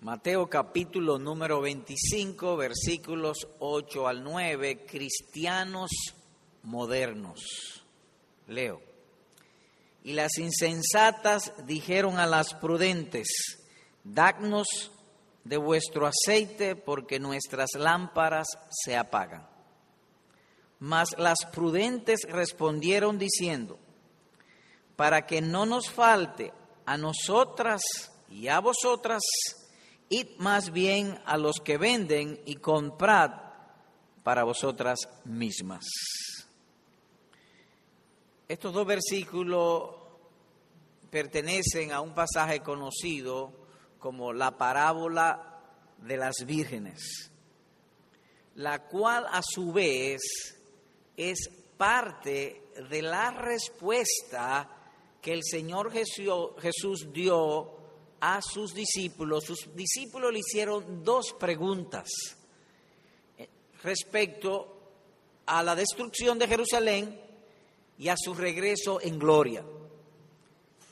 Mateo capítulo número 25, versículos 8 al 9, cristianos modernos. Leo. Y las insensatas dijeron a las prudentes, dadnos de vuestro aceite porque nuestras lámparas se apagan. Mas las prudentes respondieron diciendo, para que no nos falte a nosotras y a vosotras, id más bien a los que venden y comprad para vosotras mismas. Estos dos versículos pertenecen a un pasaje conocido como la parábola de las vírgenes, la cual a su vez es parte de la respuesta que el Señor Jesús dio a sus discípulos. Sus discípulos le hicieron dos preguntas respecto a la destrucción de Jerusalén y a su regreso en gloria.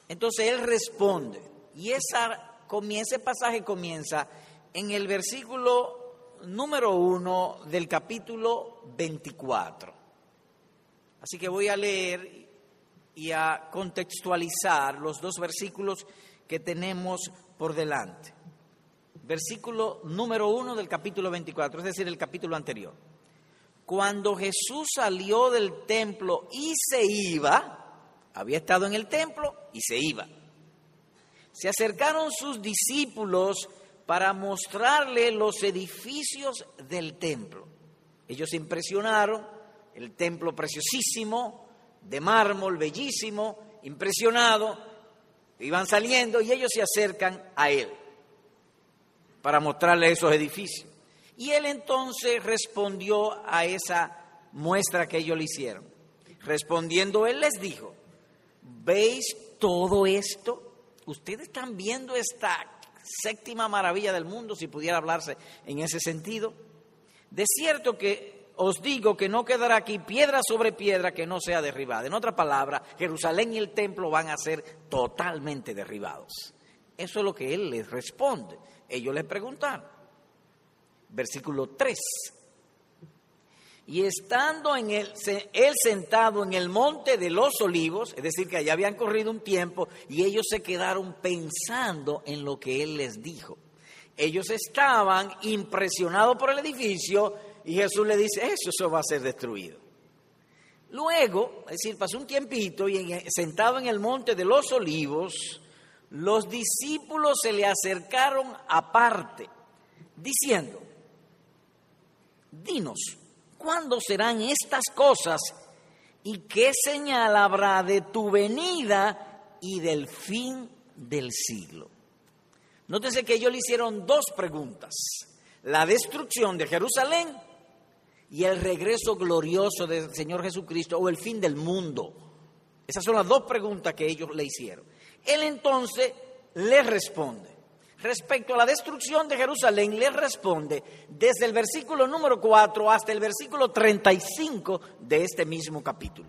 Entonces él responde, y esa, ese pasaje comienza en el versículo número uno del capítulo 24. Así que voy a leer y a contextualizar los dos versículos que tenemos por delante. Versículo número uno del capítulo 24, es decir, el capítulo anterior. Cuando Jesús salió del templo y se iba, había estado en el templo y se iba. Se acercaron sus discípulos para mostrarle los edificios del templo. Ellos se impresionaron, el templo preciosísimo, de mármol, bellísimo, impresionado, Iban saliendo y ellos se acercan a él para mostrarle esos edificios. Y él entonces respondió a esa muestra que ellos le hicieron. Respondiendo, él les dijo, ¿veis todo esto? Ustedes están viendo esta séptima maravilla del mundo, si pudiera hablarse en ese sentido. De cierto que os digo que no quedará aquí piedra sobre piedra que no sea derribada. En otra palabra, Jerusalén y el templo van a ser totalmente derribados. Eso es lo que él les responde. Ellos le preguntaron. Versículo 3. Y estando en el, él sentado en el monte de los olivos, es decir, que allá habían corrido un tiempo y ellos se quedaron pensando en lo que él les dijo. Ellos estaban impresionados por el edificio, y Jesús le dice, eso, eso va a ser destruido. Luego, es decir, pasó un tiempito y sentado en el monte de los olivos, los discípulos se le acercaron aparte, diciendo, dinos, ¿cuándo serán estas cosas y qué señal habrá de tu venida y del fin del siglo? Nótese que ellos le hicieron dos preguntas, la destrucción de Jerusalén y el regreso glorioso del Señor Jesucristo o el fin del mundo? Esas son las dos preguntas que ellos le hicieron. Él entonces le responde. Respecto a la destrucción de Jerusalén, le responde desde el versículo número 4 hasta el versículo 35 de este mismo capítulo.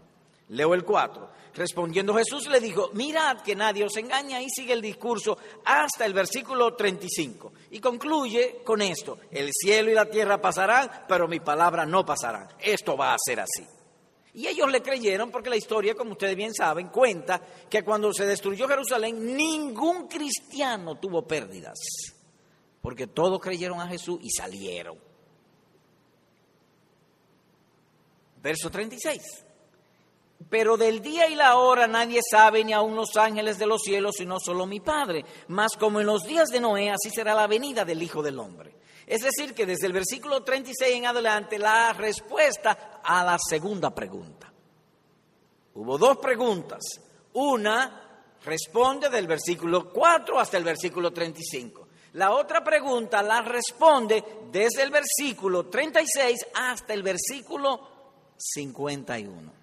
Leo el 4. Respondiendo Jesús le dijo, mirad que nadie os engaña y sigue el discurso hasta el versículo 35. Y concluye con esto, el cielo y la tierra pasarán, pero mi palabra no pasará. Esto va a ser así. Y ellos le creyeron porque la historia, como ustedes bien saben, cuenta que cuando se destruyó Jerusalén, ningún cristiano tuvo pérdidas, porque todos creyeron a Jesús y salieron. Verso 36. Pero del día y la hora nadie sabe, ni aun los ángeles de los cielos, sino solo mi Padre. Mas como en los días de Noé, así será la venida del Hijo del Hombre. Es decir, que desde el versículo 36 en adelante, la respuesta a la segunda pregunta. Hubo dos preguntas. Una responde del versículo 4 hasta el versículo 35. La otra pregunta la responde desde el versículo 36 hasta el versículo 51.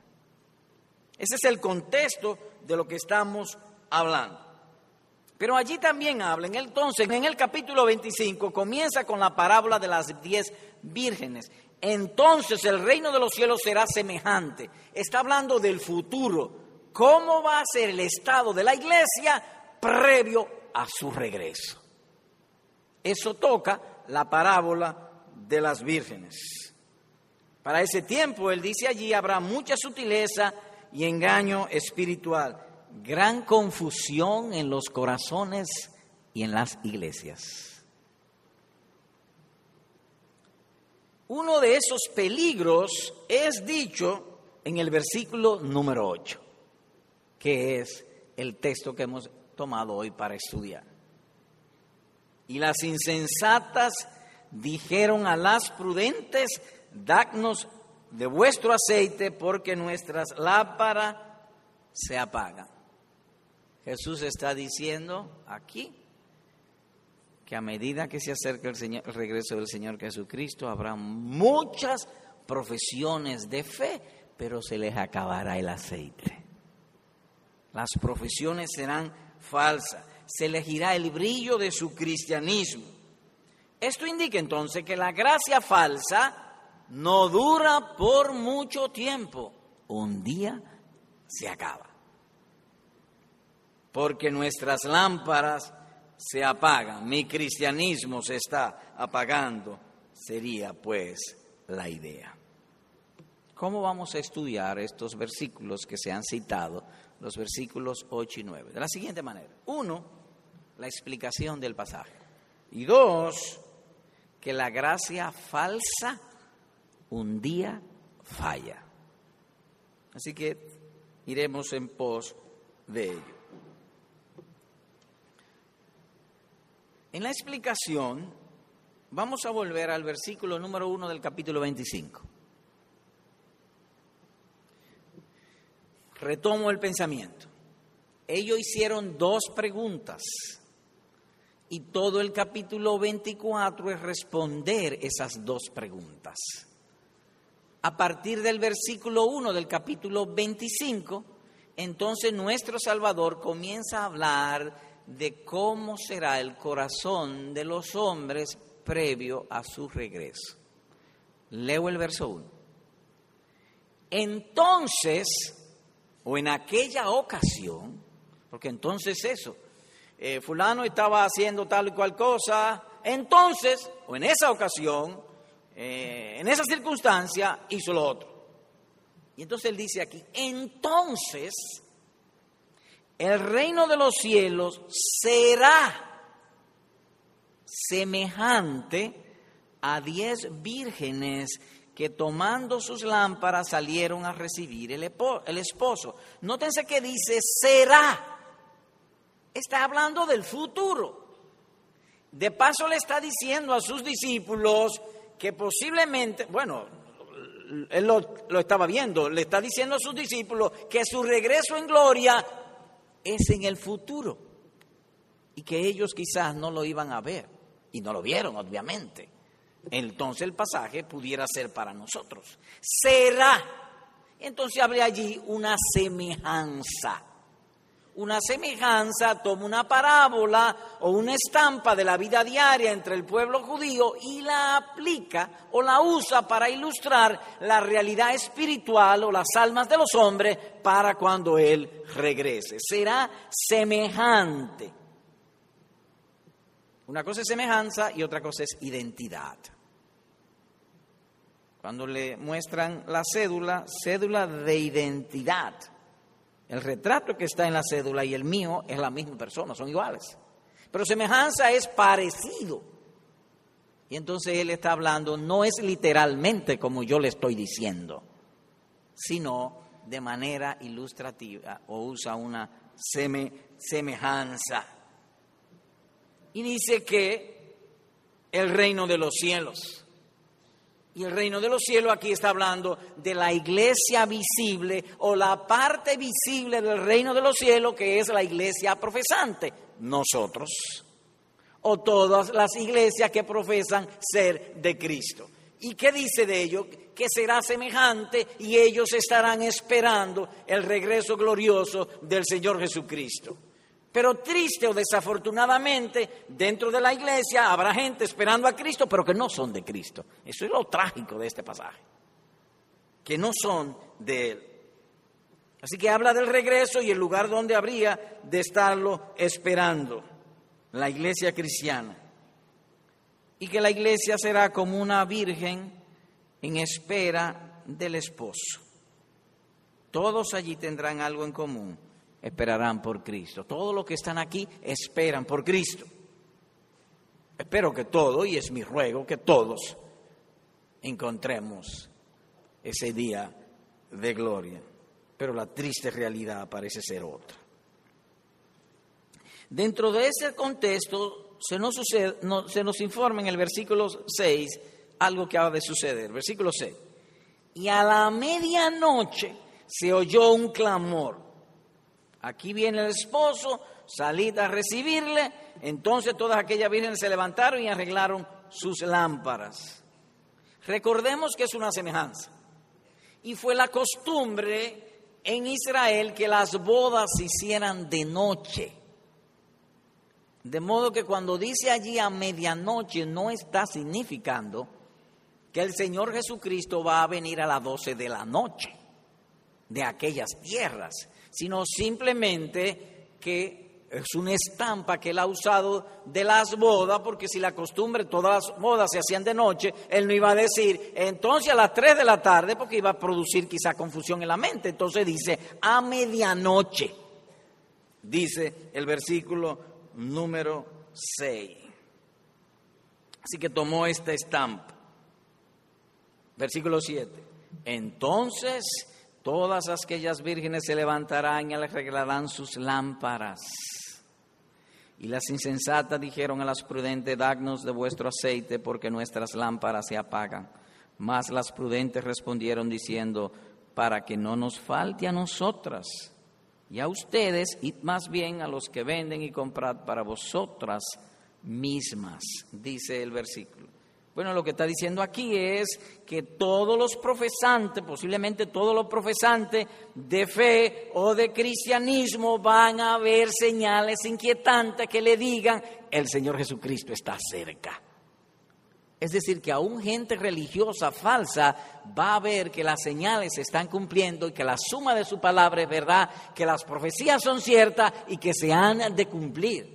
Ese es el contexto de lo que estamos hablando. Pero allí también hablan, entonces en el capítulo 25 comienza con la parábola de las diez vírgenes. Entonces el reino de los cielos será semejante. Está hablando del futuro. ¿Cómo va a ser el estado de la iglesia previo a su regreso? Eso toca la parábola de las vírgenes. Para ese tiempo, él dice allí, habrá mucha sutileza y engaño espiritual, gran confusión en los corazones y en las iglesias. Uno de esos peligros es dicho en el versículo número 8, que es el texto que hemos tomado hoy para estudiar. Y las insensatas dijeron a las prudentes, dadnos de vuestro aceite porque nuestras lámparas se apagan. Jesús está diciendo aquí que a medida que se acerca el, el regreso del Señor Jesucristo habrá muchas profesiones de fe, pero se les acabará el aceite. Las profesiones serán falsas, se elegirá el brillo de su cristianismo. Esto indica entonces que la gracia falsa no dura por mucho tiempo, un día se acaba. Porque nuestras lámparas se apagan, mi cristianismo se está apagando, sería pues la idea. ¿Cómo vamos a estudiar estos versículos que se han citado los versículos 8 y 9. De la siguiente manera. Uno, la explicación del pasaje. Y dos, que la gracia falsa un día falla. Así que iremos en pos de ello. En la explicación vamos a volver al versículo número uno del capítulo 25. Retomo el pensamiento. Ellos hicieron dos preguntas y todo el capítulo 24 es responder esas dos preguntas. A partir del versículo 1 del capítulo 25, entonces nuestro Salvador comienza a hablar de cómo será el corazón de los hombres previo a su regreso. Leo el verso 1. Entonces, o en aquella ocasión, porque entonces eso, eh, fulano estaba haciendo tal y cual cosa, entonces, o en esa ocasión, eh, en esa circunstancia, hizo lo otro. Y entonces él dice aquí, entonces el reino de los cielos será semejante a diez vírgenes que tomando sus lámparas salieron a recibir el, esposo. Nótense que dice será. Está hablando del futuro. De paso le está diciendo a sus discípulos que posiblemente, bueno, él lo, lo estaba viendo, le está diciendo a sus discípulos que su regreso en gloria es en el futuro y que ellos quizás no lo iban a ver y no lo vieron, obviamente entonces el pasaje pudiera ser para nosotros. Será. Entonces habría allí una semejanza. Una semejanza toma una parábola o una estampa de la vida diaria entre el pueblo judío y la aplica o la usa para ilustrar la realidad espiritual o las almas de los hombres para cuando Él regrese. Será semejante. Una cosa es semejanza y otra cosa es identidad. Cuando le muestran la cédula, cédula de identidad. El retrato que está en la cédula y el mío es la misma persona, son iguales. Pero semejanza es parecido. Y entonces él está hablando, no es literalmente como yo le estoy diciendo, sino de manera ilustrativa o usa una semejanza. Y dice que el reino de los cielos y el reino de los cielos aquí está hablando de la iglesia visible o la parte visible del reino de los cielos que es la iglesia profesante, nosotros. O todas las iglesias que profesan ser de Cristo. ¿Y qué dice de ello? Que será semejante y ellos estarán esperando el regreso glorioso del Señor Jesucristo. Pero triste o desafortunadamente, dentro de la iglesia habrá gente esperando a Cristo, pero que no son de Cristo. Eso es lo trágico de este pasaje, que no son de Él. Así que habla del regreso y el lugar donde habría de estarlo esperando, la iglesia cristiana. y que la iglesia será como una virgen en espera del esposo. Todos allí tendrán algo en común, esperarán por Cristo. Todos los que están aquí esperan por Cristo. Espero que todos, y es mi ruego, que todos encontremos ese día de gloria. Pero la triste realidad parece ser otra. Dentro de ese contexto se nos, sucede, se nos informa en el versículo 6 algo que ha de suceder. Versículo 6. Y a la medianoche se oyó un clamor. Aquí viene el esposo, salid a recibirle. Entonces todas aquellas vírgenes se levantaron y arreglaron sus lámparas. Recordemos que es una semejanza. Y fue la costumbre en Israel que las bodas se hicieran de noche. De modo que cuando dice allí a medianoche no está significando que el Señor Jesucristo va a venir a las 12 de la noche de aquellas tierras, sino simplemente que es una estampa que él ha usado de las bodas, porque si la costumbre, todas las bodas se hacían de noche, él no iba a decir, entonces a las 3 de la tarde, porque iba a producir quizá confusión en la mente. Entonces dice, a medianoche, dice el versículo número 6. Así que tomó esta estampa. Versículo 7. Entonces todas aquellas vírgenes se levantarán y arreglarán sus lámparas. Y las insensatas dijeron a las prudentes, dagnos de vuestro aceite, porque nuestras lámparas se apagan. Mas las prudentes respondieron diciendo, para que no nos falte a nosotras y a ustedes, y más bien a los que venden y comprad para vosotras mismas, dice el versículo. Bueno, lo que está diciendo aquí es que todos los profesantes, posiblemente todos los profesantes de fe o de cristianismo van a ver señales inquietantes que le digan, el Señor Jesucristo está cerca. Es decir, que aún gente religiosa falsa va a ver que las señales se están cumpliendo y que la suma de su palabra es verdad, que las profecías son ciertas y que se han de cumplir.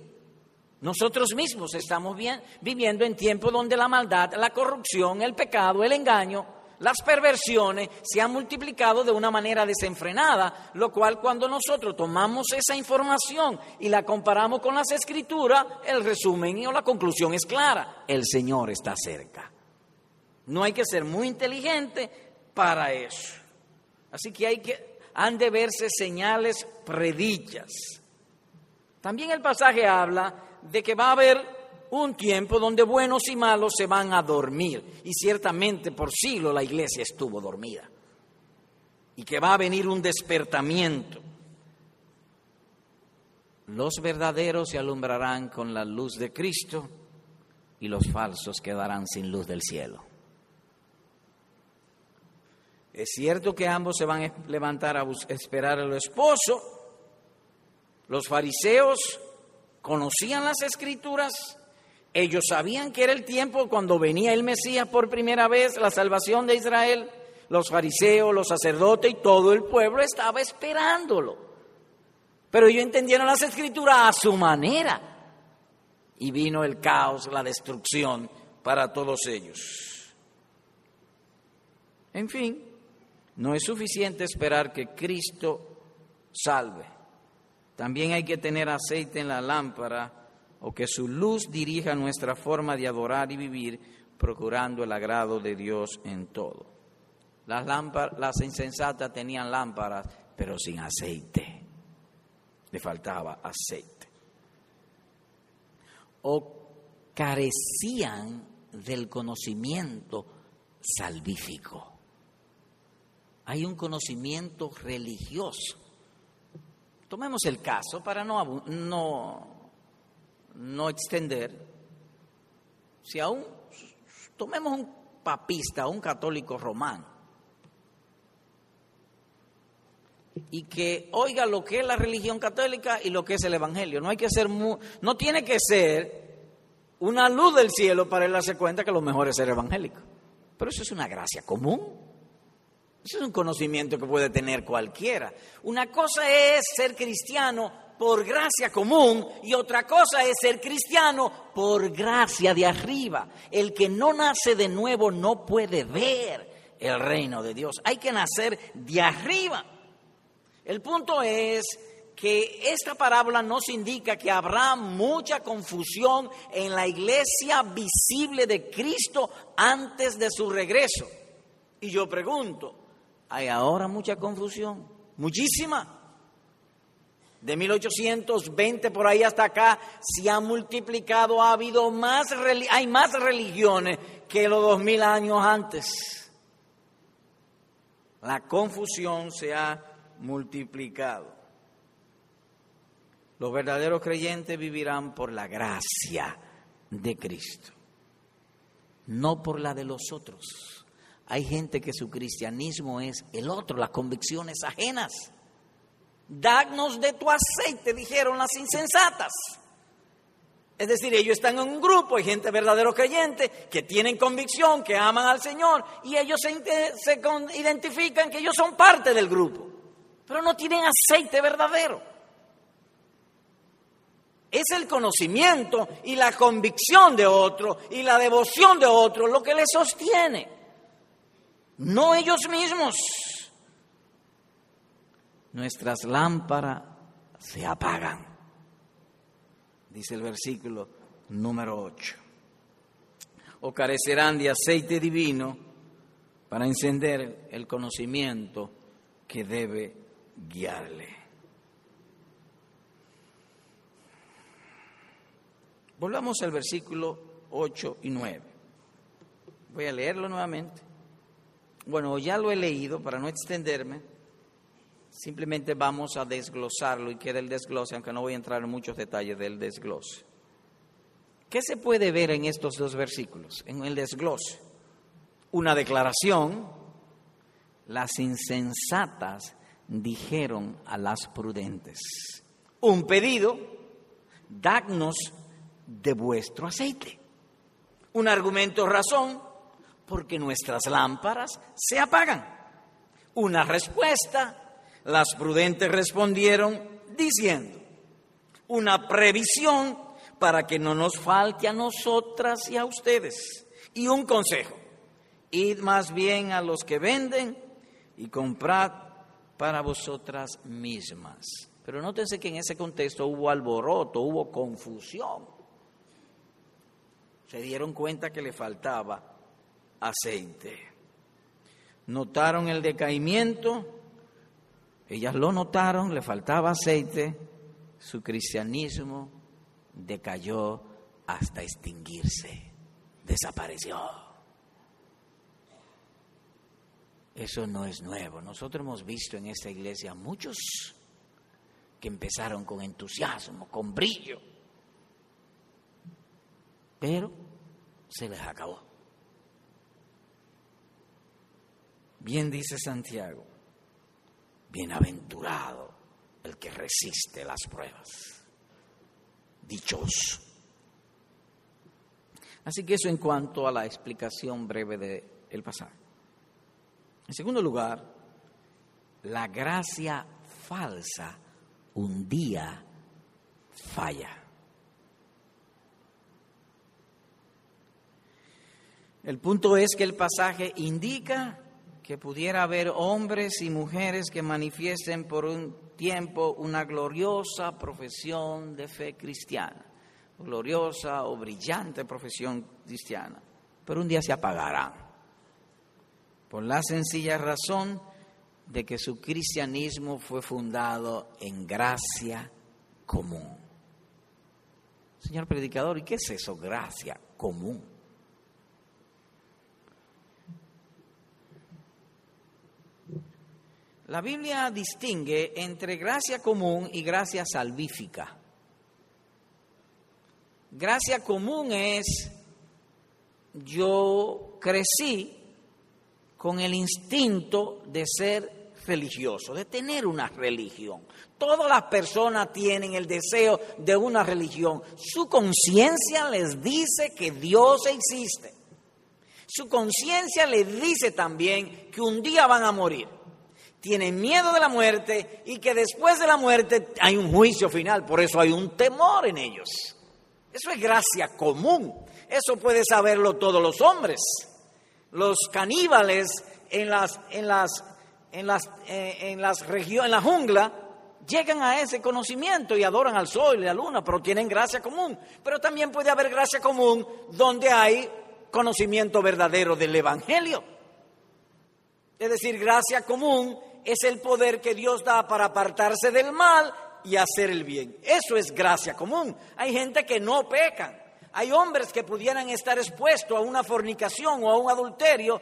Nosotros mismos estamos viviendo en tiempos donde la maldad, la corrupción, el pecado, el engaño, las perversiones se han multiplicado de una manera desenfrenada, lo cual cuando nosotros tomamos esa información y la comparamos con las escrituras, el resumen o la conclusión es clara, el Señor está cerca. No hay que ser muy inteligente para eso. Así que hay que han de verse señales predichas. También el pasaje habla de que va a haber un tiempo donde buenos y malos se van a dormir. Y ciertamente por siglo la iglesia estuvo dormida. Y que va a venir un despertamiento. Los verdaderos se alumbrarán con la luz de Cristo y los falsos quedarán sin luz del cielo. Es cierto que ambos se van a levantar a esperar al esposo. Los fariseos conocían las escrituras, ellos sabían que era el tiempo cuando venía el Mesías por primera vez, la salvación de Israel, los fariseos, los sacerdotes y todo el pueblo estaba esperándolo. Pero ellos entendieron las escrituras a su manera y vino el caos, la destrucción para todos ellos. En fin, no es suficiente esperar que Cristo salve. También hay que tener aceite en la lámpara o que su luz dirija nuestra forma de adorar y vivir, procurando el agrado de Dios en todo. Las, las insensatas tenían lámparas, pero sin aceite. Le faltaba aceite. O carecían del conocimiento salvífico. Hay un conocimiento religioso Tomemos el caso para no, no, no extender. Si aún tomemos un papista, un católico romano, y que oiga lo que es la religión católica y lo que es el evangelio. No hay que ser no tiene que ser una luz del cielo para él darse cuenta que lo mejor es ser evangélico. Pero eso es una gracia común. Eso es un conocimiento que puede tener cualquiera. Una cosa es ser cristiano por gracia común y otra cosa es ser cristiano por gracia de arriba. El que no nace de nuevo no puede ver el reino de Dios. Hay que nacer de arriba. El punto es que esta parábola nos indica que habrá mucha confusión en la iglesia visible de Cristo antes de su regreso. Y yo pregunto, ¿hay ahora mucha confusión? Muchísima. De 1820 por ahí hasta acá se ha multiplicado, ha habido más, hay más religiones que los dos mil años antes. La confusión se ha multiplicado. Los verdaderos creyentes vivirán por la gracia de Cristo, no por la de los otros. Hay gente que su cristianismo es el otro, las convicciones ajenas. Dagnos de tu aceite, dijeron las insensatas. Es decir, ellos están en un grupo, hay gente verdadero creyente que tienen convicción, que aman al Señor y ellos se, se identifican que ellos son parte del grupo, pero no tienen aceite verdadero. Es el conocimiento y la convicción de otro y la devoción de otro lo que les sostiene, no ellos mismos nuestras lámparas se apagan, dice el versículo número 8. O carecerán de aceite divino para encender el conocimiento que debe guiarle. Volvamos al versículo 8 y 9. Voy a leerlo nuevamente. Bueno, ya lo he leído para no extenderme. Simplemente vamos a desglosarlo y queda el desglose, aunque no voy a entrar en muchos detalles del desglose. ¿Qué se puede ver en estos dos versículos? En el desglose. Una declaración, las insensatas dijeron a las prudentes. Un pedido, dadnos de vuestro aceite. Un argumento, razón, porque nuestras lámparas se apagan. Una respuesta, las prudentes respondieron diciendo, una previsión para que no nos falte a nosotras y a ustedes. Y un consejo, id más bien a los que venden y comprad para vosotras mismas. Pero nótense que en ese contexto hubo alboroto, hubo confusión. Se dieron cuenta que le faltaba aceite. Notaron el decaimiento ellas lo notaron, le faltaba aceite, su cristianismo decayó hasta extinguirse, desapareció. Eso no es nuevo. Nosotros hemos visto en esta iglesia muchos que empezaron con entusiasmo, con brillo, pero se les acabó. Bien dice Santiago, Bienaventurado el que resiste las pruebas. Dichoso. Así que eso en cuanto a la explicación breve del pasaje. En segundo lugar, la gracia falsa un día falla. El punto es que el pasaje indica que pudiera haber hombres y mujeres que manifiesten por un tiempo una gloriosa profesión de fe cristiana, gloriosa o brillante profesión cristiana, pero un día se apagarán, por la sencilla razón de que su cristianismo fue fundado en gracia común. Señor predicador, ¿y qué es eso, gracia común? La Biblia distingue entre gracia común y gracia salvífica. Gracia común es yo crecí con el instinto de ser religioso, de tener una religión. Todas las personas tienen el deseo de una religión. Su conciencia les dice que Dios existe. Su conciencia les dice también que un día van a morir tienen miedo de la muerte y que después de la muerte hay un juicio final, por eso hay un temor en ellos. Eso es gracia común, eso puede saberlo todos los hombres. Los caníbales en las, en las, en las, eh, en las regiones, en la jungla, llegan a ese conocimiento y adoran al sol y la luna, pero tienen gracia común. Pero también puede haber gracia común donde hay conocimiento verdadero del Evangelio. Es decir, gracia común es el poder que Dios da para apartarse del mal y hacer el bien. Eso es gracia común. Hay gente que no peca. Hay hombres que pudieran estar expuestos a una fornicación o a un adulterio.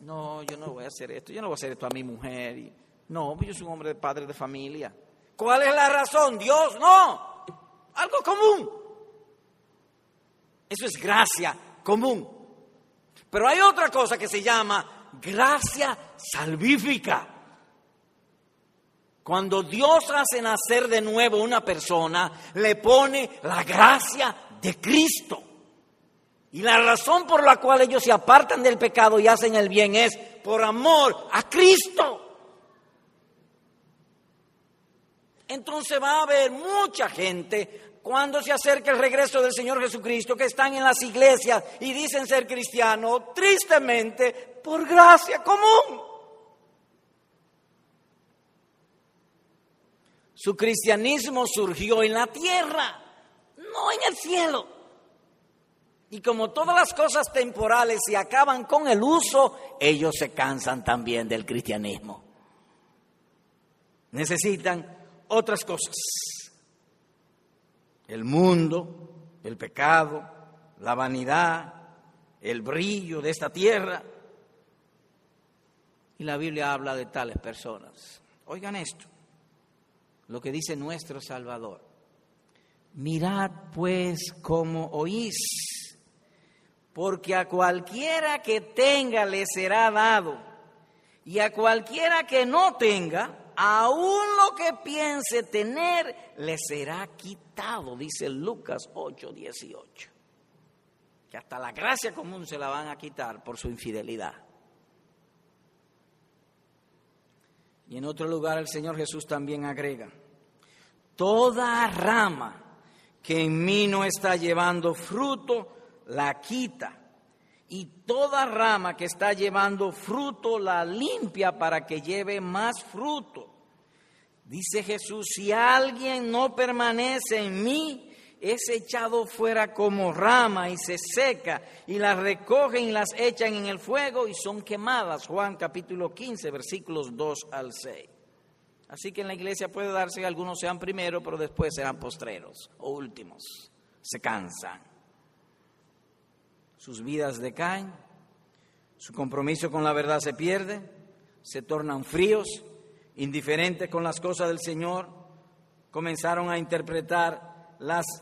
No, yo no voy a hacer esto, yo no voy a hacer esto a mi mujer. No, yo soy un hombre de padre de familia. ¿Cuál es la razón? Dios, no. Algo común. Eso es gracia común. Pero hay otra cosa que se llama gracia salvífica. Cuando Dios hace nacer de nuevo una persona, le pone la gracia de Cristo. Y la razón por la cual ellos se apartan del pecado y hacen el bien es por amor a Cristo. Entonces va a haber mucha gente cuando se acerque el regreso del Señor Jesucristo que están en las iglesias y dicen ser cristianos, tristemente, por gracia común. Su cristianismo surgió en la tierra, no en el cielo. Y como todas las cosas temporales se acaban con el uso, ellos se cansan también del cristianismo. Necesitan otras cosas. El mundo, el pecado, la vanidad, el brillo de esta tierra. Y la Biblia habla de tales personas. Oigan esto lo que dice nuestro Salvador. Mirad pues cómo oís, porque a cualquiera que tenga le será dado, y a cualquiera que no tenga, aún lo que piense tener, le será quitado, dice Lucas 8, 18. Que hasta la gracia común se la van a quitar por su infidelidad. Y en otro lugar el Señor Jesús también agrega, toda rama que en mí no está llevando fruto, la quita. Y toda rama que está llevando fruto, la limpia para que lleve más fruto. Dice Jesús, si alguien no permanece en mí, es echado fuera como rama y se seca y las recogen y las echan en el fuego y son quemadas. Juan capítulo 15 versículos 2 al 6. Así que en la iglesia puede darse que algunos sean primero, pero después serán postreros o últimos. Se cansan. Sus vidas decaen, su compromiso con la verdad se pierde, se tornan fríos, indiferentes con las cosas del Señor, comenzaron a interpretar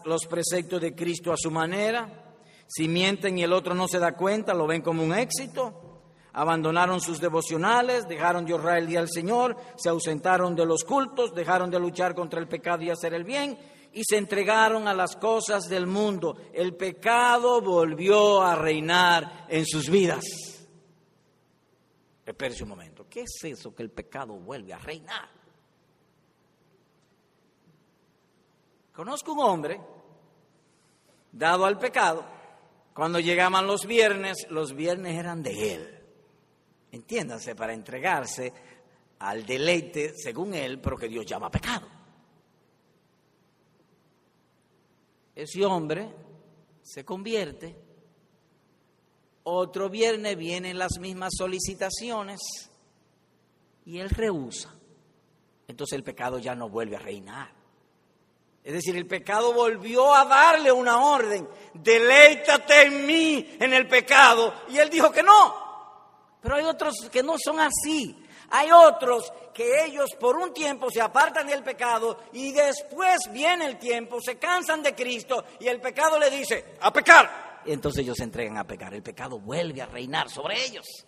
los preceptos de Cristo a su manera. Si mienten y el otro no se da cuenta, lo ven como un éxito. Abandonaron sus devocionales, dejaron de honrar el día al Señor, se ausentaron de los cultos, dejaron de luchar contra el pecado y hacer el bien y se entregaron a las cosas del mundo. El pecado volvió a reinar en sus vidas. Espérese un momento, ¿qué es eso que el pecado vuelve a reinar? Conozco un hombre dado al pecado. Cuando llegaban los viernes, los viernes eran de él. Entiéndanse, para entregarse al deleite, según él, pero que Dios llama pecado. Ese hombre se convierte. Otro viernes vienen las mismas solicitaciones y él rehúsa. Entonces el pecado ya no vuelve a reinar. Es decir, el pecado volvió a darle una orden, deleítate en mí, en el pecado. Y él dijo que no. Pero hay otros que no son así. Hay otros que ellos por un tiempo se apartan del pecado y después viene el tiempo, se cansan de Cristo y el pecado le dice, a pecar. Y entonces ellos se entregan a pecar. El pecado vuelve a reinar sobre ellos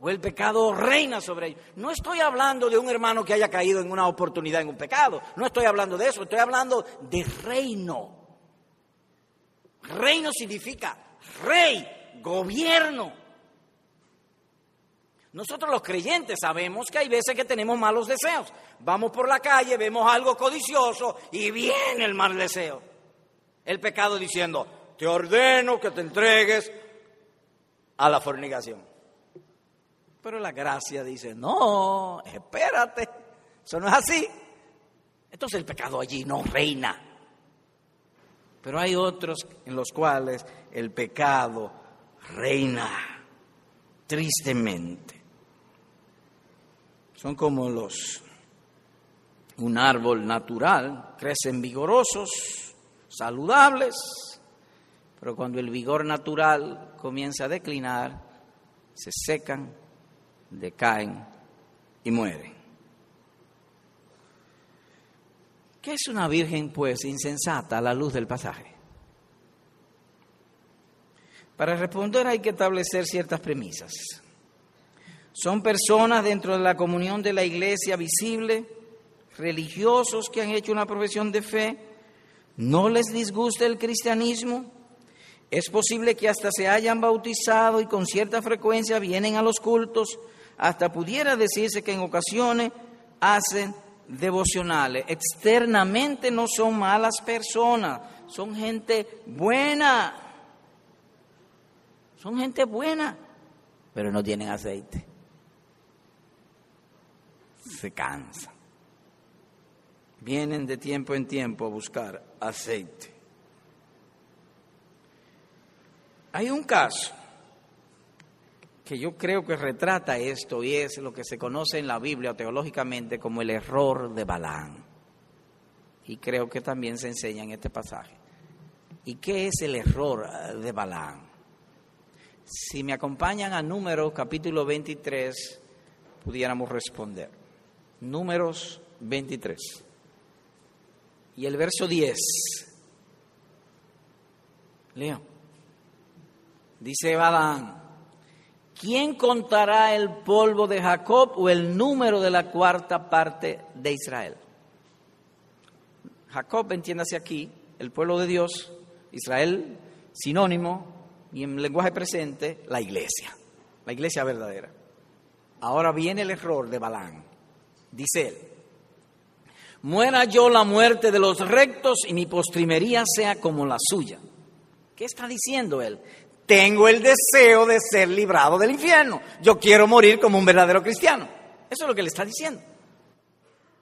o el pecado reina sobre ellos. No estoy hablando de un hermano que haya caído en una oportunidad en un pecado, no estoy hablando de eso, estoy hablando de reino. Reino significa rey, gobierno. Nosotros los creyentes sabemos que hay veces que tenemos malos deseos. Vamos por la calle, vemos algo codicioso y viene el mal deseo. El pecado diciendo, te ordeno que te entregues a la fornicación. Pero la gracia dice, no, espérate, eso no es así. Entonces el pecado allí no reina. Pero hay otros en los cuales el pecado reina tristemente. Son como los un árbol natural, crecen vigorosos, saludables, pero cuando el vigor natural comienza a declinar, se secan, decaen y mueren. ¿Qué es una virgen, pues, insensata a la luz del pasaje? Para responder hay que establecer ciertas premisas. Son personas dentro de la comunión de la iglesia visible, religiosos que han hecho una profesión de fe, no les disgusta el cristianismo, es posible que hasta se hayan bautizado y con cierta frecuencia vienen a los cultos, hasta pudiera decirse que en ocasiones hacen devocionales. Externamente no son malas personas, son gente buena. Son gente buena, pero no tienen aceite se cansan. Vienen de tiempo en tiempo a buscar aceite. Hay un caso que yo creo que retrata esto y es lo que se conoce en la Biblia teológicamente como el error de Balán. Y creo que también se enseña en este pasaje. ¿Y qué es el error de Balán? Si me acompañan a Números capítulo 23, pudiéramos responder. Números 23. Y el verso 10. Leo. Dice Balán, ¿quién contará el polvo de Jacob o el número de la cuarta parte de Israel? Jacob, entiéndase aquí, el pueblo de Dios, Israel, sinónimo, y en lenguaje presente, la iglesia, la iglesia verdadera. Ahora viene el error de Balán dice él, muera yo la muerte de los rectos y mi postrimería sea como la suya. ¿Qué está diciendo él? Tengo el deseo de ser librado del infierno. Yo quiero morir como un verdadero cristiano. Eso es lo que le está diciendo.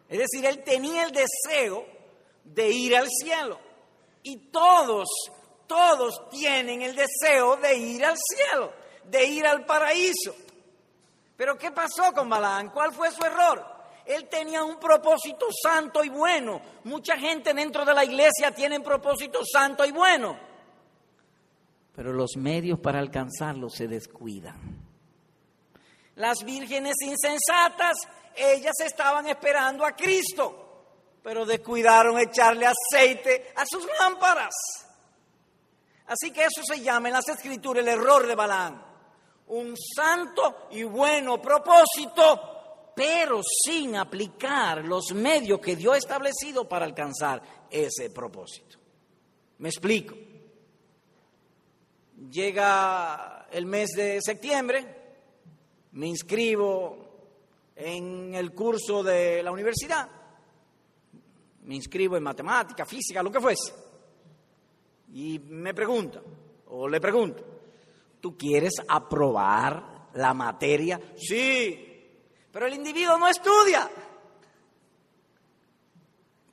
Es decir, él tenía el deseo de ir al cielo. Y todos, todos tienen el deseo de ir al cielo, de ir al paraíso. Pero ¿qué pasó con Balaán? ¿Cuál fue su error? Él tenía un propósito santo y bueno. Mucha gente dentro de la iglesia tiene propósito santo y bueno. Pero los medios para alcanzarlo se descuidan. Las vírgenes insensatas, ellas estaban esperando a Cristo, pero descuidaron echarle aceite a sus lámparas. Así que eso se llama en las escrituras el error de Balán. Un santo y bueno propósito pero sin aplicar los medios que Dios ha establecido para alcanzar ese propósito. Me explico. Llega el mes de septiembre, me inscribo en el curso de la universidad, me inscribo en matemática, física, lo que fuese, y me pregunta, o le pregunto, ¿tú quieres aprobar la materia? Sí, pero el individuo no estudia.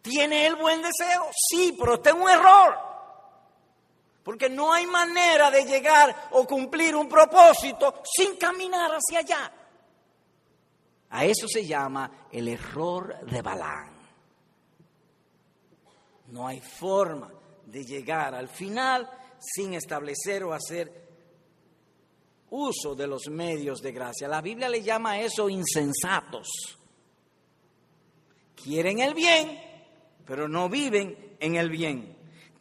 ¿Tiene el buen deseo? Sí, pero está en un error. Porque no hay manera de llegar o cumplir un propósito sin caminar hacia allá. A eso se llama el error de Balán. No hay forma de llegar al final sin establecer o hacer uso de los medios de gracia. La Biblia le llama a eso insensatos. Quieren el bien, pero no viven en el bien.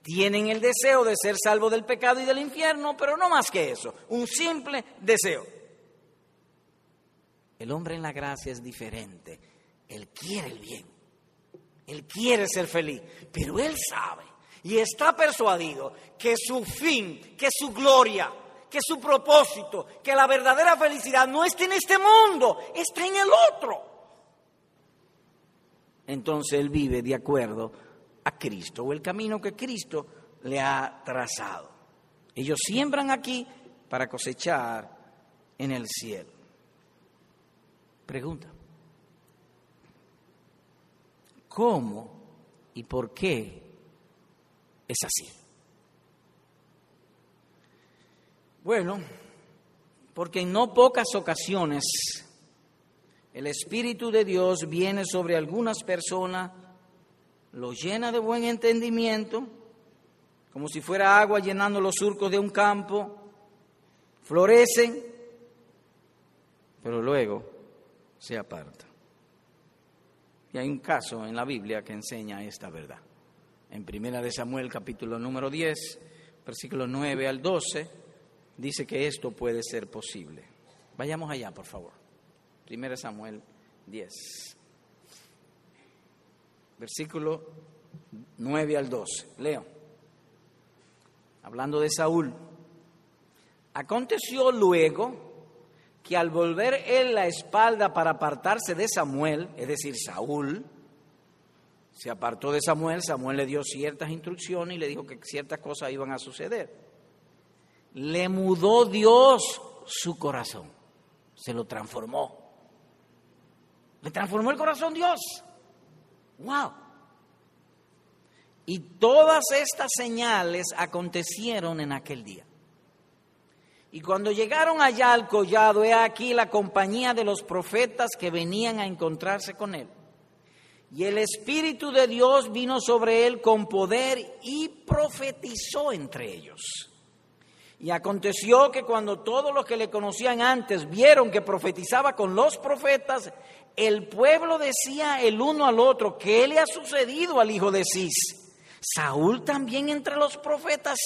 Tienen el deseo de ser salvos del pecado y del infierno, pero no más que eso, un simple deseo. El hombre en la gracia es diferente. Él quiere el bien. Él quiere ser feliz, pero él sabe y está persuadido que su fin, que su gloria, que su propósito, que la verdadera felicidad no está en este mundo, está en el otro. Entonces él vive de acuerdo a Cristo o el camino que Cristo le ha trazado. Ellos siembran aquí para cosechar en el cielo. Pregunta. ¿Cómo y por qué es así? Bueno, porque en no pocas ocasiones el Espíritu de Dios viene sobre algunas personas, los llena de buen entendimiento, como si fuera agua llenando los surcos de un campo, florecen, pero luego se aparta. Y hay un caso en la Biblia que enseña esta verdad. En Primera de Samuel capítulo número 10, versículos 9 al 12, dice que esto puede ser posible. Vayamos allá, por favor. Primera Samuel 10. Versículo 9 al 12. Leo. Hablando de Saúl. Aconteció luego que al volver él la espalda para apartarse de Samuel, es decir, Saúl, se apartó de Samuel, Samuel le dio ciertas instrucciones y le dijo que ciertas cosas iban a suceder. Le mudó Dios su corazón, se lo transformó. Le transformó el corazón Dios. ¡Wow! Y todas estas señales acontecieron en aquel día. Y cuando llegaron allá al collado, he aquí la compañía de los profetas que venían a encontrarse con él. Y el Espíritu de Dios vino sobre él con poder y profetizó entre ellos. Y aconteció que cuando todos los que le conocían antes vieron que profetizaba con los profetas, el pueblo decía el uno al otro, ¿qué le ha sucedido al hijo de Cis? Saúl también entre los profetas.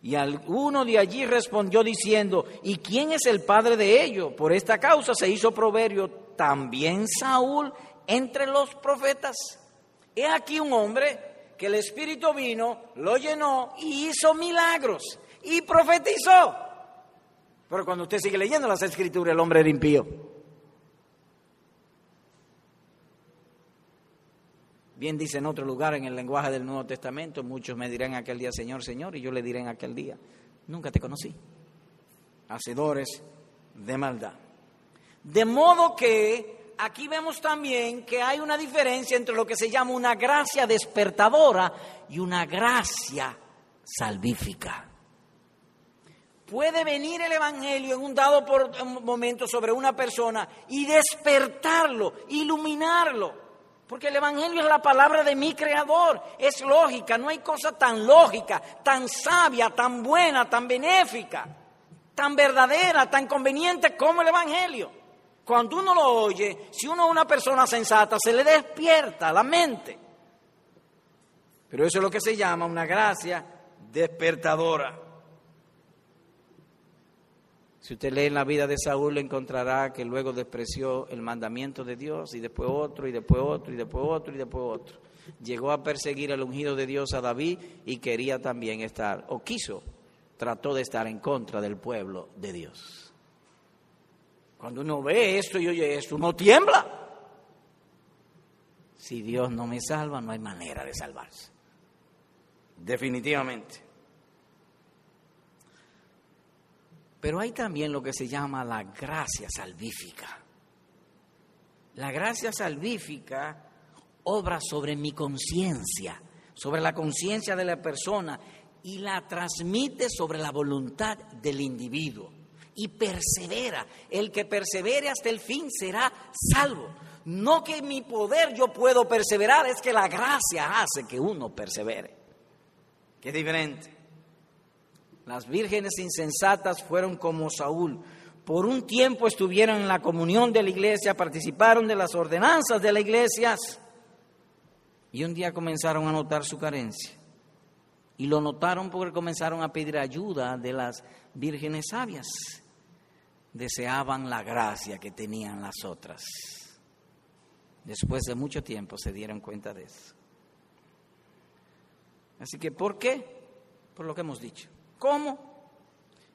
Y alguno de allí respondió diciendo, ¿y quién es el padre de ellos? Por esta causa se hizo proverbio también Saúl entre los profetas. He aquí un hombre que el Espíritu vino, lo llenó y hizo milagros y profetizó. Pero cuando usted sigue leyendo las escrituras, el hombre era impío. Bien dice en otro lugar en el lenguaje del Nuevo Testamento, muchos me dirán aquel día, Señor, Señor, y yo le diré en aquel día, nunca te conocí. Hacedores de maldad. De modo que aquí vemos también que hay una diferencia entre lo que se llama una gracia despertadora y una gracia salvífica. Puede venir el Evangelio en un dado momento sobre una persona y despertarlo, iluminarlo porque el Evangelio es la palabra de mi Creador, es lógica, no hay cosa tan lógica, tan sabia, tan buena, tan benéfica, tan verdadera, tan conveniente como el Evangelio. Cuando uno lo oye, si uno es una persona sensata, se le despierta la mente. Pero eso es lo que se llama una gracia despertadora. Si usted lee en la vida de Saúl, encontrará que luego despreció el mandamiento de Dios y después otro, y después otro, y después otro, y después otro. Llegó a perseguir al ungido de Dios a David y quería también estar, o quiso, trató de estar en contra del pueblo de Dios. Cuando uno ve esto y oye esto, uno tiembla. Si Dios no me salva, no hay manera de salvarse. Definitivamente. Pero hay también lo que se llama la gracia salvífica. La gracia salvífica obra sobre mi conciencia, sobre la conciencia de la persona y la transmite sobre la voluntad del individuo. Y persevera. El que persevere hasta el fin será salvo. No que mi poder yo puedo perseverar, es que la gracia hace que uno persevere. Qué diferente. Las vírgenes insensatas fueron como Saúl. Por un tiempo estuvieron en la comunión de la iglesia, participaron de las ordenanzas de la iglesia y un día comenzaron a notar su carencia. Y lo notaron porque comenzaron a pedir ayuda de las vírgenes sabias. Deseaban la gracia que tenían las otras. Después de mucho tiempo se dieron cuenta de eso. Así que, ¿por qué? Por lo que hemos dicho. ¿Cómo?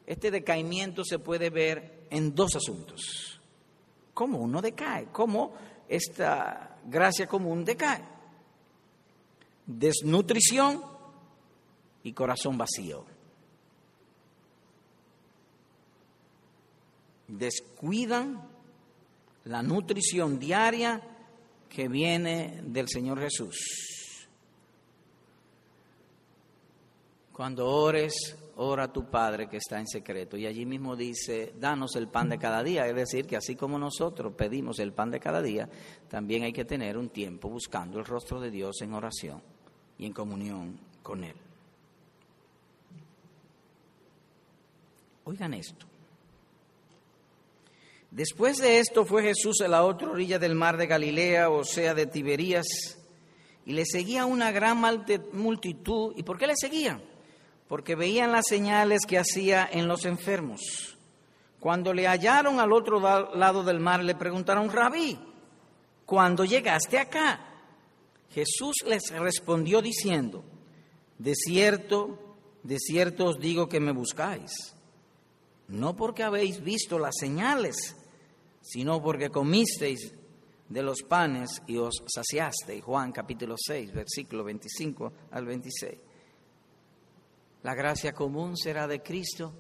este decaimiento se puede ver en dos asuntos. ¿Cómo uno decae? ¿Cómo esta gracia común decae? Desnutrición y corazón vacío. Descuidan la nutrición diaria que viene del Señor Jesús. Cuando ores, ora a tu Padre que está en secreto. Y allí mismo dice, danos el pan de cada día. Es decir, que así como nosotros pedimos el pan de cada día, también hay que tener un tiempo buscando el rostro de Dios en oración y en comunión con Él. Oigan esto. Después de esto fue Jesús a la otra orilla del mar de Galilea, o sea, de Tiberías, y le seguía una gran multitud. ¿Y por qué le seguían? Porque veían las señales que hacía en los enfermos. Cuando le hallaron al otro lado del mar, le preguntaron, Rabí, ¿cuándo llegaste acá? Jesús les respondió diciendo, de cierto, de cierto os digo que me buscáis no porque habéis visto las señales, sino porque comisteis de los panes y os saciasteis. Juan capítulo 6, versículo 25 al 26. La gracia común será de Cristo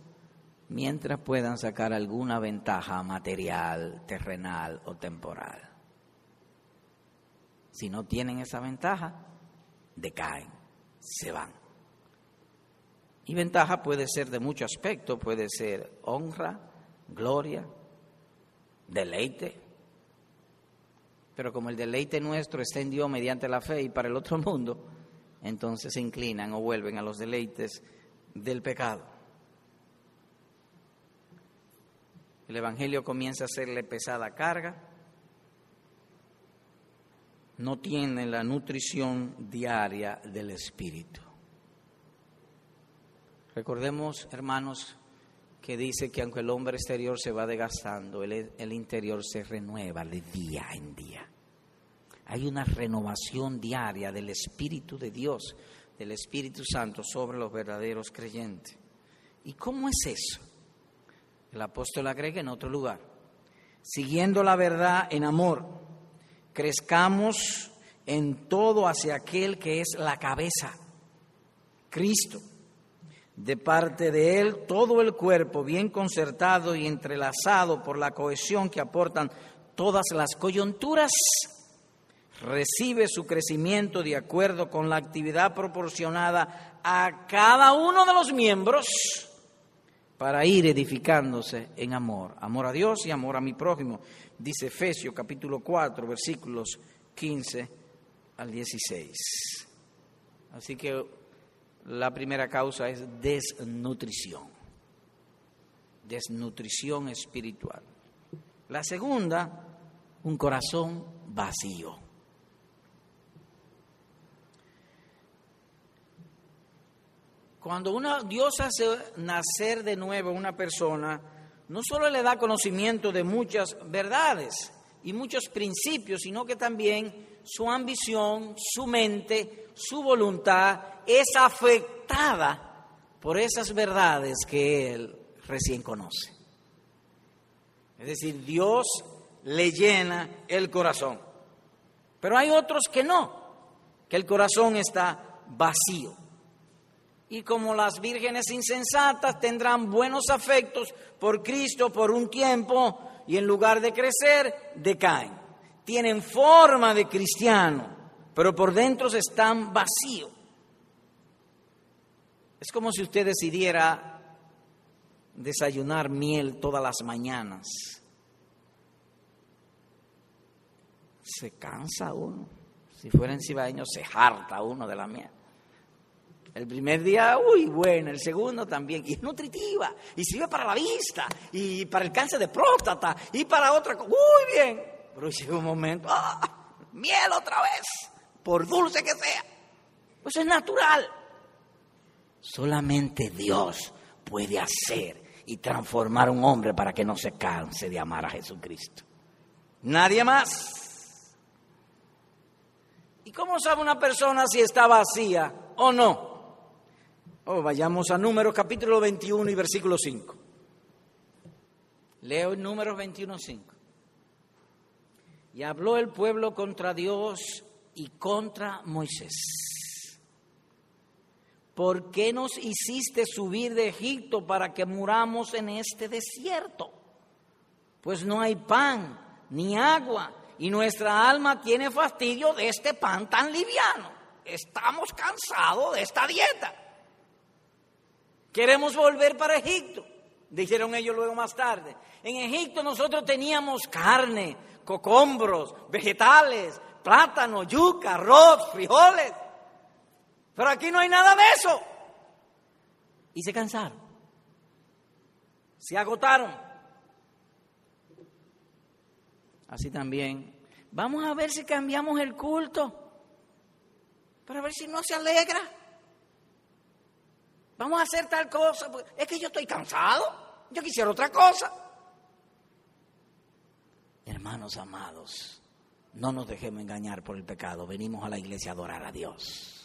mientras puedan sacar alguna ventaja material, terrenal o temporal. Si no tienen esa ventaja, decaen, se van. Y ventaja puede ser de muchos aspectos, puede ser honra, gloria, deleite. Pero como el deleite nuestro está en Dios mediante la fe y para el otro mundo, entonces se inclinan o vuelven a los deleites del pecado. El Evangelio comienza a hacerle pesada carga, no tiene la nutrición diaria del Espíritu. Recordemos, hermanos, que dice que aunque el hombre exterior se va desgastando, el, el interior se renueva de día en día. Hay una renovación diaria del Espíritu de Dios, del Espíritu Santo sobre los verdaderos creyentes. ¿Y cómo es eso? El apóstol agrega en otro lugar, siguiendo la verdad en amor, crezcamos en todo hacia aquel que es la cabeza, Cristo de parte de Él todo el cuerpo, bien concertado y entrelazado por la cohesión que aportan todas las coyunturas, recibe su crecimiento de acuerdo con la actividad proporcionada a cada uno de los miembros para ir edificándose en amor, amor a Dios y amor a mi prójimo, dice Efesios capítulo 4 versículos 15 al 16. Así que la primera causa es desnutrición, desnutrición espiritual. La segunda, un corazón vacío. Cuando Dios hace nacer de nuevo una persona, no solo le da conocimiento de muchas verdades y muchos principios, sino que también su ambición, su mente, su voluntad es afectada por esas verdades que él recién conoce. Es decir, Dios le llena el corazón. Pero hay otros que no, que el corazón está vacío. Y como las vírgenes insensatas tendrán buenos afectos por Cristo por un tiempo y en lugar de crecer, decaen tienen forma de cristiano, pero por dentro están vacíos. Es como si usted decidiera desayunar miel todas las mañanas. Se cansa uno. Si fuera en cibaeño, se harta uno de la miel. El primer día, uy, bueno, el segundo también, y es nutritiva, y sirve para la vista, y para el cáncer de próstata, y para otra cosa, uy, bien. Pero llega un momento, ¡ah! Miel otra vez, por dulce que sea. Pues es natural. Solamente Dios puede hacer y transformar a un hombre para que no se canse de amar a Jesucristo. Nadie más. ¿Y cómo sabe una persona si está vacía o no? Oh, vayamos a Números capítulo 21 y versículo 5. Leo Números 21, 5. Y habló el pueblo contra Dios y contra Moisés. ¿Por qué nos hiciste subir de Egipto para que muramos en este desierto? Pues no hay pan ni agua y nuestra alma tiene fastidio de este pan tan liviano. Estamos cansados de esta dieta. Queremos volver para Egipto, dijeron ellos luego más tarde. En Egipto nosotros teníamos carne, cocombros, vegetales, plátano, yuca, arroz, frijoles. Pero aquí no hay nada de eso. Y se cansaron. Se agotaron. Así también. Vamos a ver si cambiamos el culto. Para ver si no se alegra. Vamos a hacer tal cosa. Pues, es que yo estoy cansado. Yo quisiera otra cosa. Hermanos amados, no nos dejemos engañar por el pecado. Venimos a la iglesia a adorar a Dios.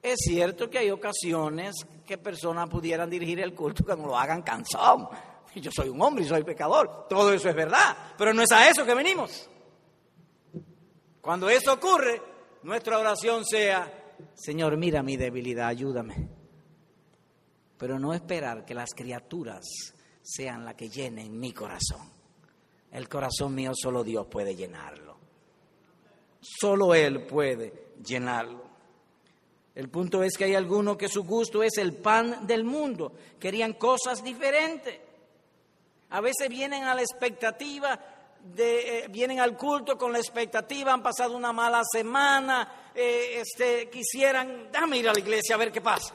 Es cierto que hay ocasiones que personas pudieran dirigir el culto que no lo hagan cansado. Yo soy un hombre y soy pecador. Todo eso es verdad. Pero no es a eso que venimos. Cuando eso ocurre, nuestra oración sea, Señor, mira mi debilidad, ayúdame. Pero no esperar que las criaturas sean las que llenen mi corazón. El corazón mío solo Dios puede llenarlo. Solo Él puede llenarlo. El punto es que hay algunos que su gusto es el pan del mundo. Querían cosas diferentes. A veces vienen a la expectativa de, eh, vienen al culto con la expectativa, han pasado una mala semana, eh, este, quisieran, déjame ir a la iglesia a ver qué pasa.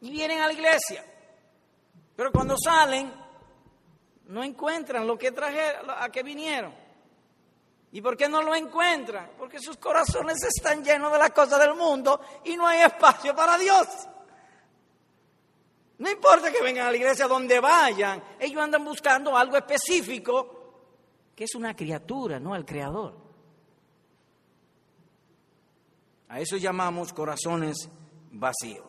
Y vienen a la iglesia. Pero cuando salen, no encuentran lo que trajeron, a que vinieron. ¿Y por qué no lo encuentran? Porque sus corazones están llenos de las cosas del mundo y no hay espacio para Dios. No importa que vengan a la iglesia donde vayan, ellos andan buscando algo específico, que es una criatura, no al Creador. A eso llamamos corazones vacíos,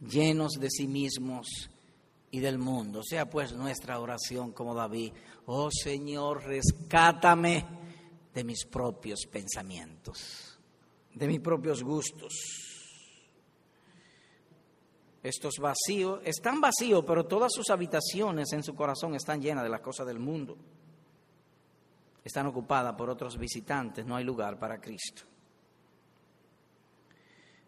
llenos de sí mismos y del mundo. Sea pues nuestra oración como David, oh Señor, rescátame de mis propios pensamientos, de mis propios gustos. Estos vacíos, están vacíos, pero todas sus habitaciones en su corazón están llenas de las cosas del mundo. Están ocupadas por otros visitantes, no hay lugar para Cristo.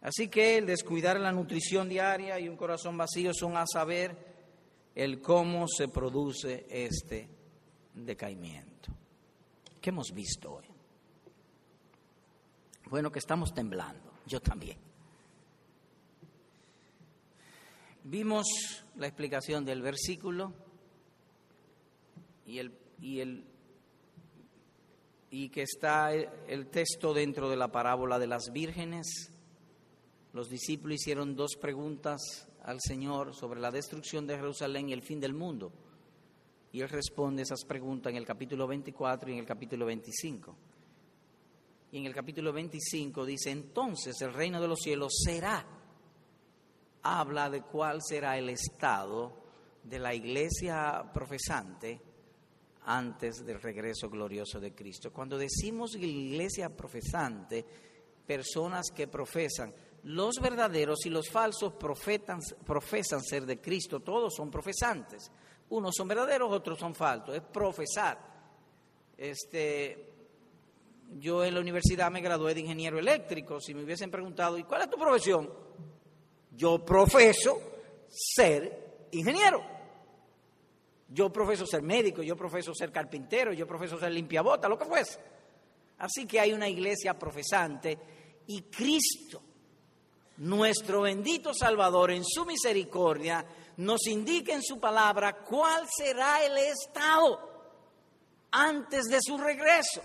Así que el descuidar la nutrición diaria y un corazón vacío son a saber el cómo se produce este decaimiento. ¿Qué hemos visto hoy? Bueno, que estamos temblando, yo también. Vimos la explicación del versículo y, el, y, el, y que está el texto dentro de la parábola de las vírgenes los discípulos hicieron dos preguntas al Señor sobre la destrucción de Jerusalén y el fin del mundo. Y Él responde esas preguntas en el capítulo 24 y en el capítulo 25. Y en el capítulo 25 dice, entonces el reino de los cielos será. Habla de cuál será el estado de la iglesia profesante antes del regreso glorioso de Cristo. Cuando decimos iglesia profesante, personas que profesan, los verdaderos y los falsos profesan ser de Cristo, todos son profesantes. Unos son verdaderos, otros son falsos, es profesar. Este, yo en la universidad me gradué de ingeniero eléctrico, si me hubiesen preguntado, ¿y cuál es tu profesión? Yo profeso ser ingeniero. Yo profeso ser médico, yo profeso ser carpintero, yo profeso ser limpiabota, lo que fuese. Así que hay una iglesia profesante y Cristo nuestro bendito Salvador en su misericordia nos indica en su palabra cuál será el estado antes de su regreso.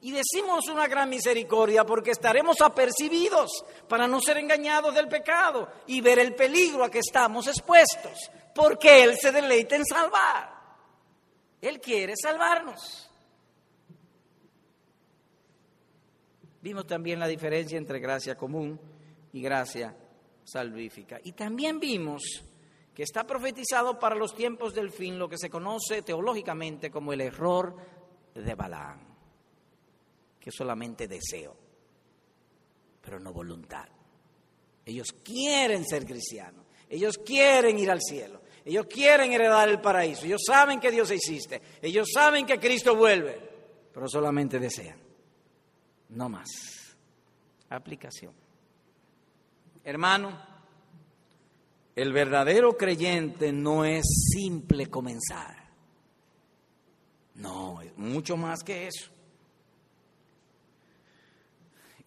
Y decimos una gran misericordia porque estaremos apercibidos para no ser engañados del pecado y ver el peligro a que estamos expuestos, porque Él se deleita en salvar. Él quiere salvarnos. Vimos también la diferencia entre gracia común y gracia salvífica. Y también vimos que está profetizado para los tiempos del fin lo que se conoce teológicamente como el error de Balaam, que solamente deseo, pero no voluntad. Ellos quieren ser cristianos, ellos quieren ir al cielo, ellos quieren heredar el paraíso, ellos saben que Dios existe, ellos saben que Cristo vuelve, pero solamente desean, no más. Aplicación. Hermano, el verdadero creyente no es simple comenzar. No, es mucho más que eso.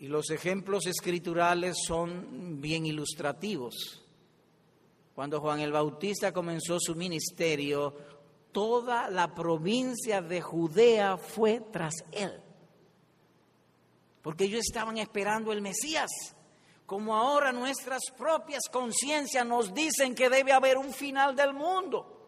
Y los ejemplos escriturales son bien ilustrativos. Cuando Juan el Bautista comenzó su ministerio, toda la provincia de Judea fue tras él. Porque ellos estaban esperando el Mesías como ahora nuestras propias conciencias nos dicen que debe haber un final del mundo.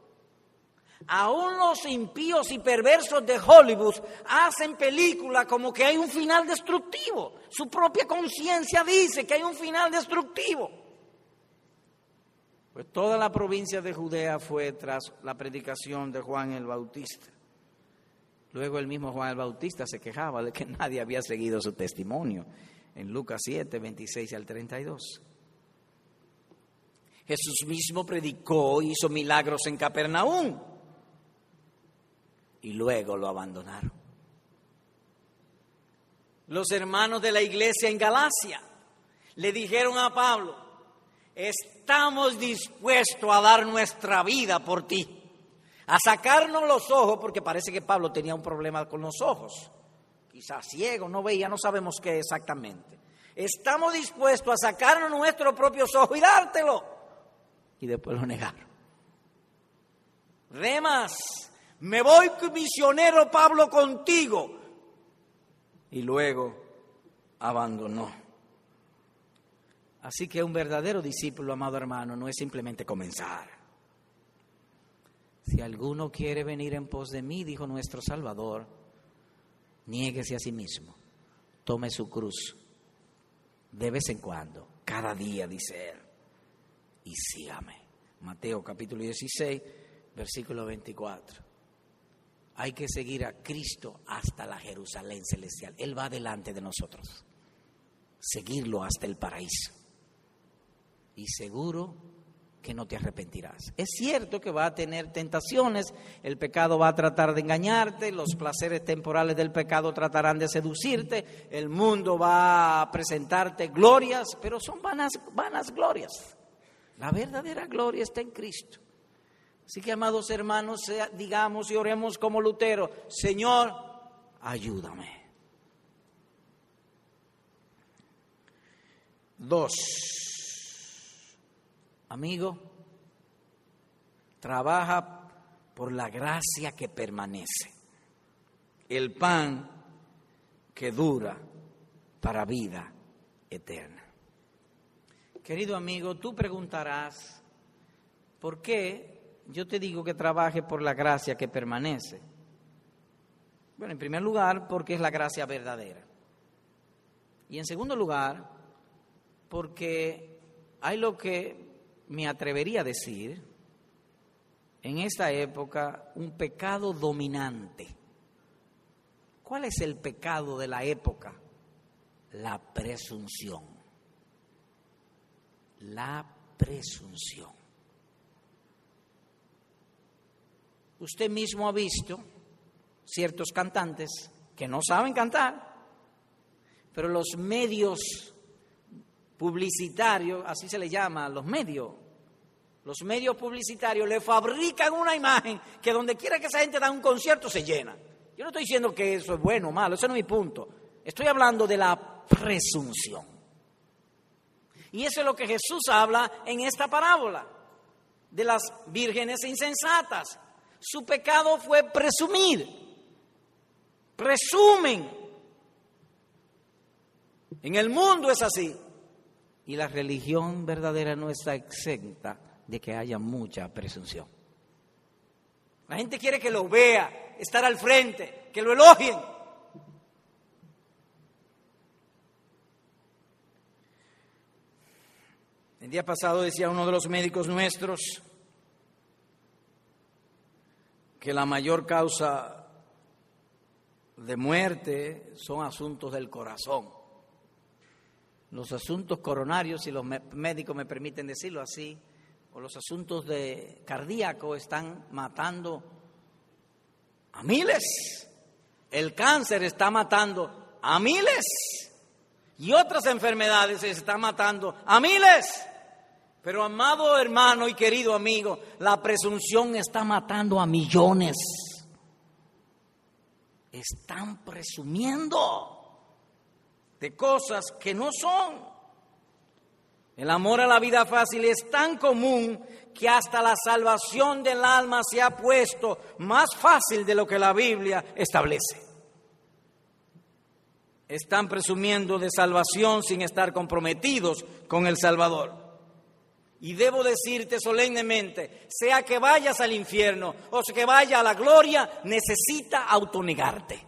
Aún los impíos y perversos de Hollywood hacen películas como que hay un final destructivo. Su propia conciencia dice que hay un final destructivo. Pues toda la provincia de Judea fue tras la predicación de Juan el Bautista. Luego el mismo Juan el Bautista se quejaba de que nadie había seguido su testimonio en Lucas 7, 26 al 32. Jesús mismo predicó, hizo milagros en Capernaum y luego lo abandonaron. Los hermanos de la iglesia en Galacia le dijeron a Pablo, estamos dispuestos a dar nuestra vida por ti, a sacarnos los ojos, porque parece que Pablo tenía un problema con los ojos quizás ciego, no veía, no sabemos qué exactamente. Estamos dispuestos a sacarnos nuestros propios ojos y dártelo. Y después lo negaron. Remas, me voy misionero Pablo contigo. Y luego abandonó. Así que un verdadero discípulo, amado hermano, no es simplemente comenzar. Si alguno quiere venir en pos de mí, dijo nuestro Salvador, niéguese a sí mismo, tome su cruz de vez en cuando, cada día, dice él, y sígame. Mateo capítulo 16, versículo 24. Hay que seguir a Cristo hasta la Jerusalén celestial. Él va delante de nosotros. Seguirlo hasta el paraíso. Y seguro que no te arrepentirás. Es cierto que va a tener tentaciones, el pecado va a tratar de engañarte, los placeres temporales del pecado tratarán de seducirte, el mundo va a presentarte glorias, pero son vanas, vanas glorias. La verdadera gloria está en Cristo. Así que, amados hermanos, digamos y oremos como Lutero, Señor, ayúdame. Dos Amigo, trabaja por la gracia que permanece, el pan que dura para vida eterna. Querido amigo, tú preguntarás, ¿por qué yo te digo que trabaje por la gracia que permanece? Bueno, en primer lugar, porque es la gracia verdadera. Y en segundo lugar, porque hay lo que me atrevería a decir, en esta época, un pecado dominante. ¿Cuál es el pecado de la época? La presunción. La presunción. Usted mismo ha visto ciertos cantantes que no saben cantar, pero los medios publicitarios, así se le llama los medios, los medios publicitarios le fabrican una imagen que donde quiera que esa gente da un concierto se llena. Yo no estoy diciendo que eso es bueno o malo, ese no es mi punto. Estoy hablando de la presunción. Y eso es lo que Jesús habla en esta parábola, de las vírgenes insensatas. Su pecado fue presumir. Presumen. En el mundo es así. Y la religión verdadera no está exenta de que haya mucha presunción. La gente quiere que lo vea, estar al frente, que lo elogien. El día pasado decía uno de los médicos nuestros que la mayor causa de muerte son asuntos del corazón. Los asuntos coronarios, si los médicos me permiten decirlo así, o los asuntos de cardíaco están matando a miles. El cáncer está matando a miles. Y otras enfermedades están matando a miles. Pero amado hermano y querido amigo, la presunción está matando a millones. Están presumiendo de cosas que no son. El amor a la vida fácil es tan común que hasta la salvación del alma se ha puesto más fácil de lo que la Biblia establece. Están presumiendo de salvación sin estar comprometidos con el Salvador. Y debo decirte solemnemente, sea que vayas al infierno o que vaya a la gloria, necesita autonegarte.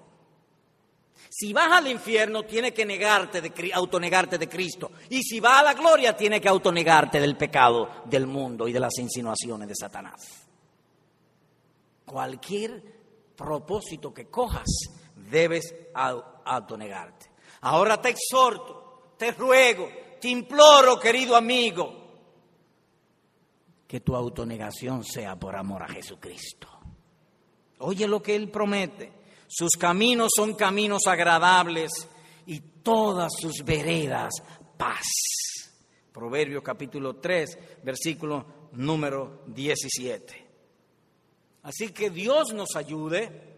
Si vas al infierno, tiene que negarte de, autonegarte de Cristo. Y si vas a la gloria, tiene que autonegarte del pecado del mundo y de las insinuaciones de Satanás. Cualquier propósito que cojas, debes autonegarte. Ahora te exhorto, te ruego, te imploro, querido amigo, que tu autonegación sea por amor a Jesucristo. Oye lo que Él promete. Sus caminos son caminos agradables y todas sus veredas paz. Proverbios capítulo 3, versículo número 17. Así que Dios nos ayude,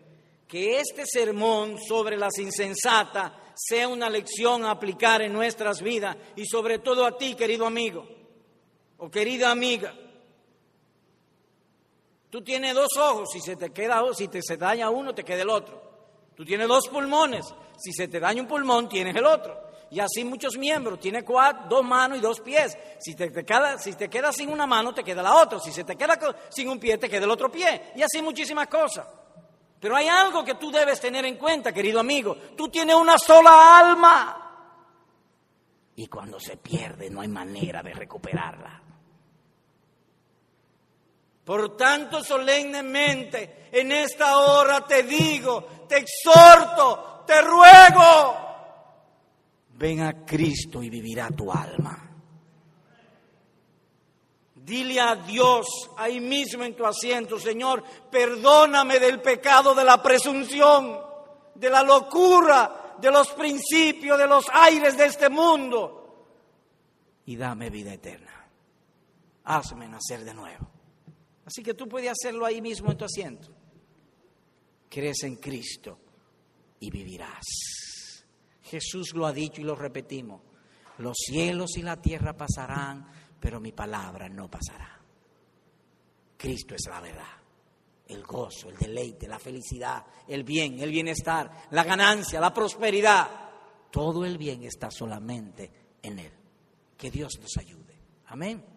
que este sermón sobre las insensatas sea una lección a aplicar en nuestras vidas y sobre todo a ti, querido amigo o querida amiga. Tú tienes dos ojos, si se te queda, si te se daña uno, te queda el otro. Tú tienes dos pulmones, si se te daña un pulmón, tienes el otro. Y así muchos miembros, tienes cuatro, dos manos y dos pies. Si te, queda, si te quedas sin una mano, te queda la otra. Si se te queda sin un pie, te queda el otro pie. Y así muchísimas cosas. Pero hay algo que tú debes tener en cuenta, querido amigo. Tú tienes una sola alma. Y cuando se pierde, no hay manera de recuperarla. Por tanto, solemnemente, en esta hora te digo, te exhorto, te ruego, ven a Cristo y vivirá tu alma. Dile a Dios ahí mismo en tu asiento, Señor, perdóname del pecado de la presunción, de la locura, de los principios, de los aires de este mundo, y dame vida eterna. Hazme nacer de nuevo. Así que tú puedes hacerlo ahí mismo en tu asiento. Crees en Cristo y vivirás. Jesús lo ha dicho y lo repetimos. Los cielos y la tierra pasarán, pero mi palabra no pasará. Cristo es la verdad. El gozo, el deleite, la felicidad, el bien, el bienestar, la ganancia, la prosperidad. Todo el bien está solamente en Él. Que Dios nos ayude. Amén.